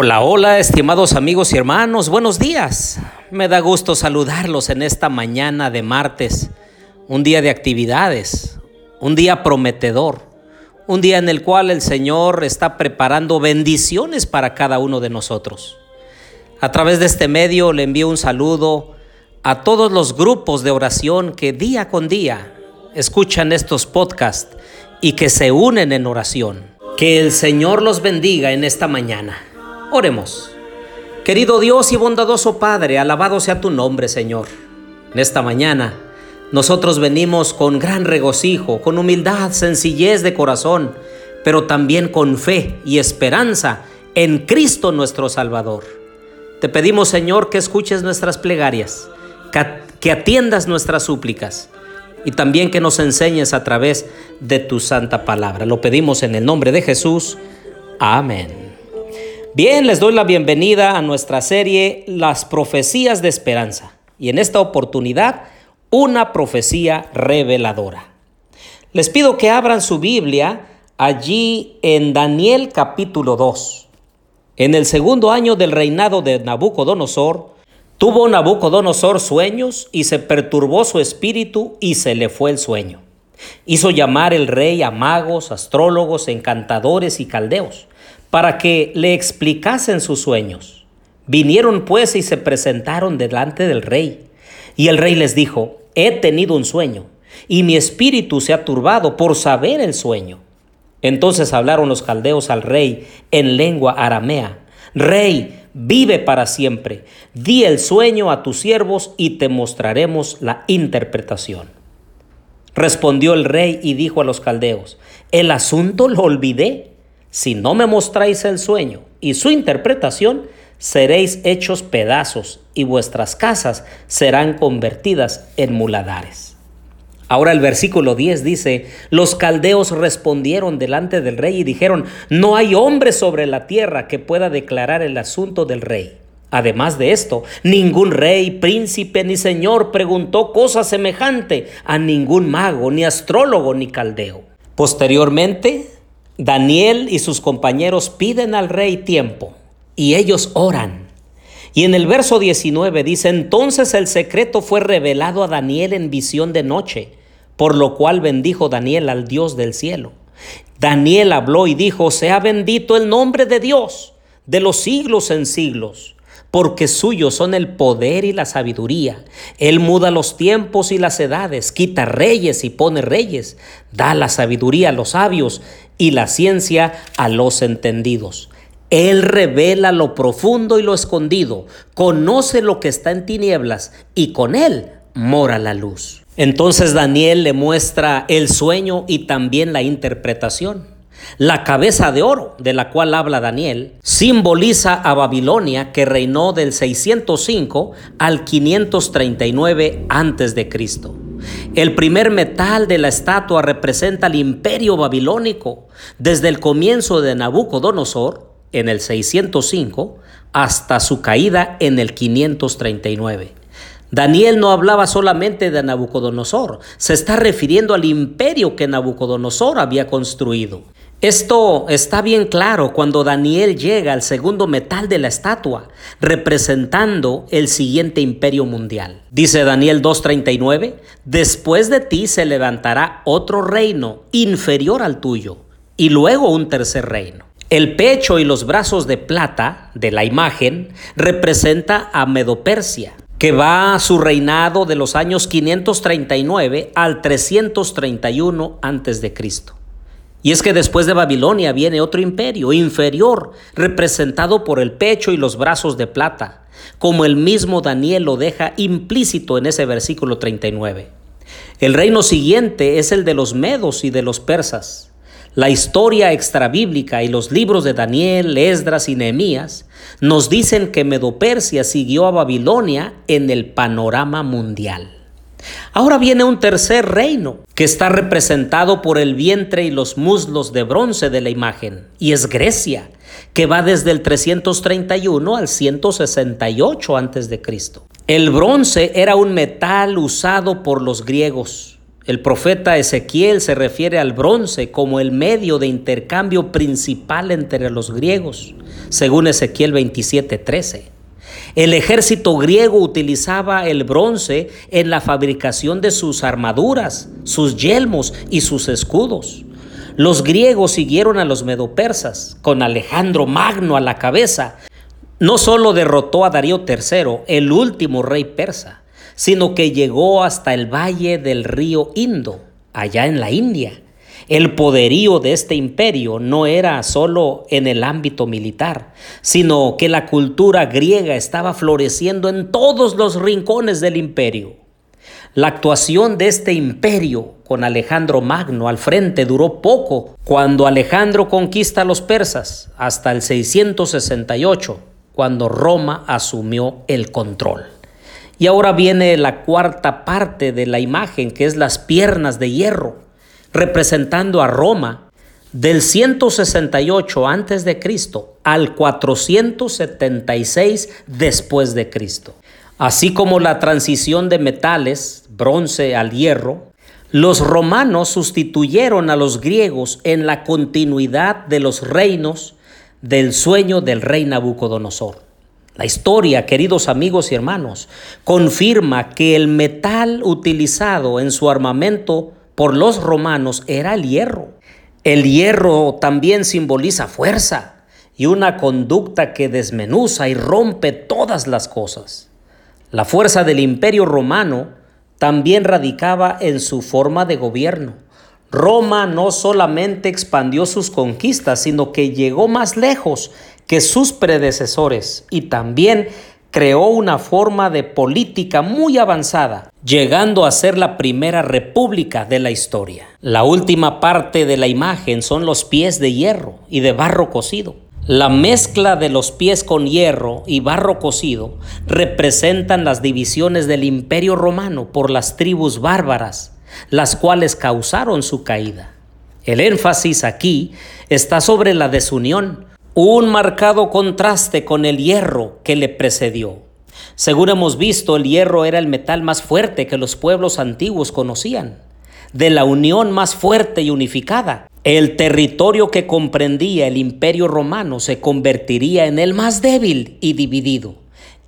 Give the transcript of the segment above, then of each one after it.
Hola, hola, estimados amigos y hermanos, buenos días. Me da gusto saludarlos en esta mañana de martes, un día de actividades, un día prometedor, un día en el cual el Señor está preparando bendiciones para cada uno de nosotros. A través de este medio le envío un saludo a todos los grupos de oración que día con día escuchan estos podcasts y que se unen en oración. Que el Señor los bendiga en esta mañana. Oremos. Querido Dios y bondadoso Padre, alabado sea tu nombre, Señor. En esta mañana, nosotros venimos con gran regocijo, con humildad, sencillez de corazón, pero también con fe y esperanza en Cristo nuestro Salvador. Te pedimos, Señor, que escuches nuestras plegarias, que atiendas nuestras súplicas y también que nos enseñes a través de tu santa palabra. Lo pedimos en el nombre de Jesús. Amén. Bien, les doy la bienvenida a nuestra serie Las profecías de esperanza y en esta oportunidad una profecía reveladora. Les pido que abran su Biblia allí en Daniel capítulo 2. En el segundo año del reinado de Nabucodonosor, tuvo Nabucodonosor sueños y se perturbó su espíritu y se le fue el sueño. Hizo llamar el rey a magos, astrólogos, encantadores y caldeos para que le explicasen sus sueños. Vinieron pues y se presentaron delante del rey. Y el rey les dijo, he tenido un sueño, y mi espíritu se ha turbado por saber el sueño. Entonces hablaron los caldeos al rey en lengua aramea, Rey, vive para siempre, di el sueño a tus siervos y te mostraremos la interpretación. Respondió el rey y dijo a los caldeos, el asunto lo olvidé si no me mostráis el sueño y su interpretación, seréis hechos pedazos y vuestras casas serán convertidas en muladares. Ahora el versículo 10 dice, los caldeos respondieron delante del rey y dijeron, no hay hombre sobre la tierra que pueda declarar el asunto del rey. Además de esto, ningún rey, príncipe ni señor preguntó cosa semejante a ningún mago, ni astrólogo, ni caldeo. Posteriormente, Daniel y sus compañeros piden al rey tiempo y ellos oran. Y en el verso 19 dice, entonces el secreto fue revelado a Daniel en visión de noche, por lo cual bendijo Daniel al Dios del cielo. Daniel habló y dijo, sea bendito el nombre de Dios de los siglos en siglos porque suyos son el poder y la sabiduría. Él muda los tiempos y las edades, quita reyes y pone reyes, da la sabiduría a los sabios y la ciencia a los entendidos. Él revela lo profundo y lo escondido, conoce lo que está en tinieblas y con él mora la luz. Entonces Daniel le muestra el sueño y también la interpretación. La cabeza de oro de la cual habla Daniel simboliza a Babilonia que reinó del 605 al 539 antes de Cristo. El primer metal de la estatua representa el imperio babilónico desde el comienzo de Nabucodonosor en el 605 hasta su caída en el 539. Daniel no hablaba solamente de Nabucodonosor, se está refiriendo al imperio que Nabucodonosor había construido. Esto está bien claro cuando Daniel llega al segundo metal de la estatua, representando el siguiente imperio mundial. Dice Daniel 2.39, después de ti se levantará otro reino inferior al tuyo, y luego un tercer reino. El pecho y los brazos de plata de la imagen representa a Medopersia, que va a su reinado de los años 539 al 331 a.C. Y es que después de Babilonia viene otro imperio inferior, representado por el pecho y los brazos de plata, como el mismo Daniel lo deja implícito en ese versículo 39. El reino siguiente es el de los medos y de los persas. La historia extrabíblica y los libros de Daniel, Esdras y Nehemías nos dicen que Medopersia siguió a Babilonia en el panorama mundial. Ahora viene un tercer reino que está representado por el vientre y los muslos de bronce de la imagen, y es Grecia, que va desde el 331 al 168 a.C. El bronce era un metal usado por los griegos. El profeta Ezequiel se refiere al bronce como el medio de intercambio principal entre los griegos, según Ezequiel 27:13. El ejército griego utilizaba el bronce en la fabricación de sus armaduras, sus yelmos y sus escudos. Los griegos siguieron a los medopersas, con Alejandro Magno a la cabeza. No solo derrotó a Darío III, el último rey persa, sino que llegó hasta el valle del río Indo, allá en la India. El poderío de este imperio no era solo en el ámbito militar, sino que la cultura griega estaba floreciendo en todos los rincones del imperio. La actuación de este imperio con Alejandro Magno al frente duró poco cuando Alejandro conquista a los persas, hasta el 668, cuando Roma asumió el control. Y ahora viene la cuarta parte de la imagen, que es las piernas de hierro, representando a Roma del 168 antes de Cristo al 476 después de Cristo. Así como la transición de metales, bronce al hierro, los romanos sustituyeron a los griegos en la continuidad de los reinos del sueño del rey Nabucodonosor. La historia, queridos amigos y hermanos, confirma que el metal utilizado en su armamento por los romanos era el hierro. El hierro también simboliza fuerza y una conducta que desmenuza y rompe todas las cosas. La fuerza del imperio romano también radicaba en su forma de gobierno. Roma no solamente expandió sus conquistas, sino que llegó más lejos que sus predecesores y también creó una forma de política muy avanzada, llegando a ser la primera república de la historia. La última parte de la imagen son los pies de hierro y de barro cocido. La mezcla de los pies con hierro y barro cocido representan las divisiones del imperio romano por las tribus bárbaras, las cuales causaron su caída. El énfasis aquí está sobre la desunión, un marcado contraste con el hierro que le precedió. Según hemos visto, el hierro era el metal más fuerte que los pueblos antiguos conocían. De la unión más fuerte y unificada, el territorio que comprendía el imperio romano se convertiría en el más débil y dividido.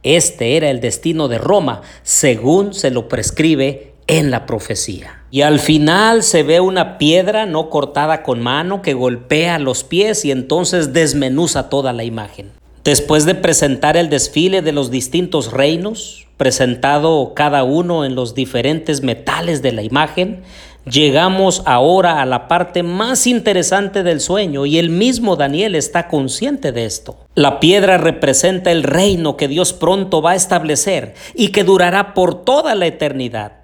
Este era el destino de Roma, según se lo prescribe en la profecía. Y al final se ve una piedra no cortada con mano que golpea los pies y entonces desmenuza toda la imagen. Después de presentar el desfile de los distintos reinos, presentado cada uno en los diferentes metales de la imagen, llegamos ahora a la parte más interesante del sueño y el mismo Daniel está consciente de esto. La piedra representa el reino que Dios pronto va a establecer y que durará por toda la eternidad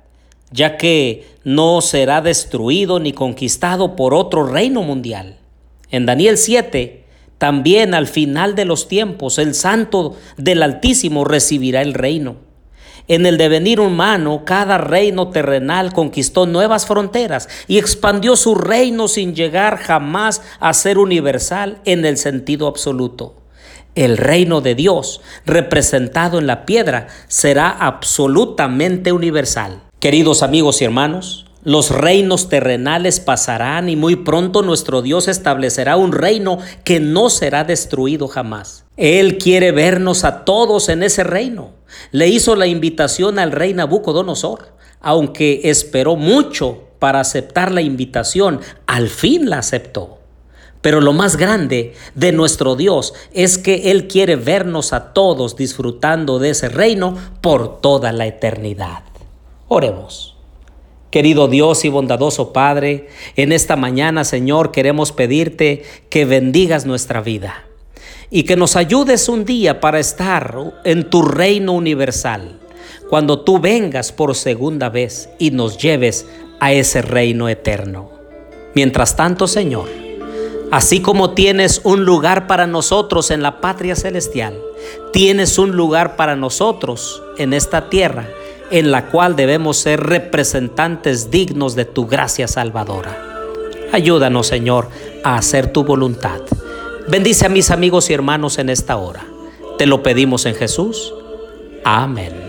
ya que no será destruido ni conquistado por otro reino mundial. En Daniel 7, también al final de los tiempos, el santo del Altísimo recibirá el reino. En el devenir humano, cada reino terrenal conquistó nuevas fronteras y expandió su reino sin llegar jamás a ser universal en el sentido absoluto. El reino de Dios, representado en la piedra, será absolutamente universal. Queridos amigos y hermanos, los reinos terrenales pasarán y muy pronto nuestro Dios establecerá un reino que no será destruido jamás. Él quiere vernos a todos en ese reino. Le hizo la invitación al rey Nabucodonosor, aunque esperó mucho para aceptar la invitación, al fin la aceptó. Pero lo más grande de nuestro Dios es que Él quiere vernos a todos disfrutando de ese reino por toda la eternidad. Oremos. Querido Dios y bondadoso Padre, en esta mañana, Señor, queremos pedirte que bendigas nuestra vida y que nos ayudes un día para estar en tu reino universal, cuando tú vengas por segunda vez y nos lleves a ese reino eterno. Mientras tanto, Señor, así como tienes un lugar para nosotros en la patria celestial, tienes un lugar para nosotros en esta tierra en la cual debemos ser representantes dignos de tu gracia salvadora. Ayúdanos, Señor, a hacer tu voluntad. Bendice a mis amigos y hermanos en esta hora. Te lo pedimos en Jesús. Amén.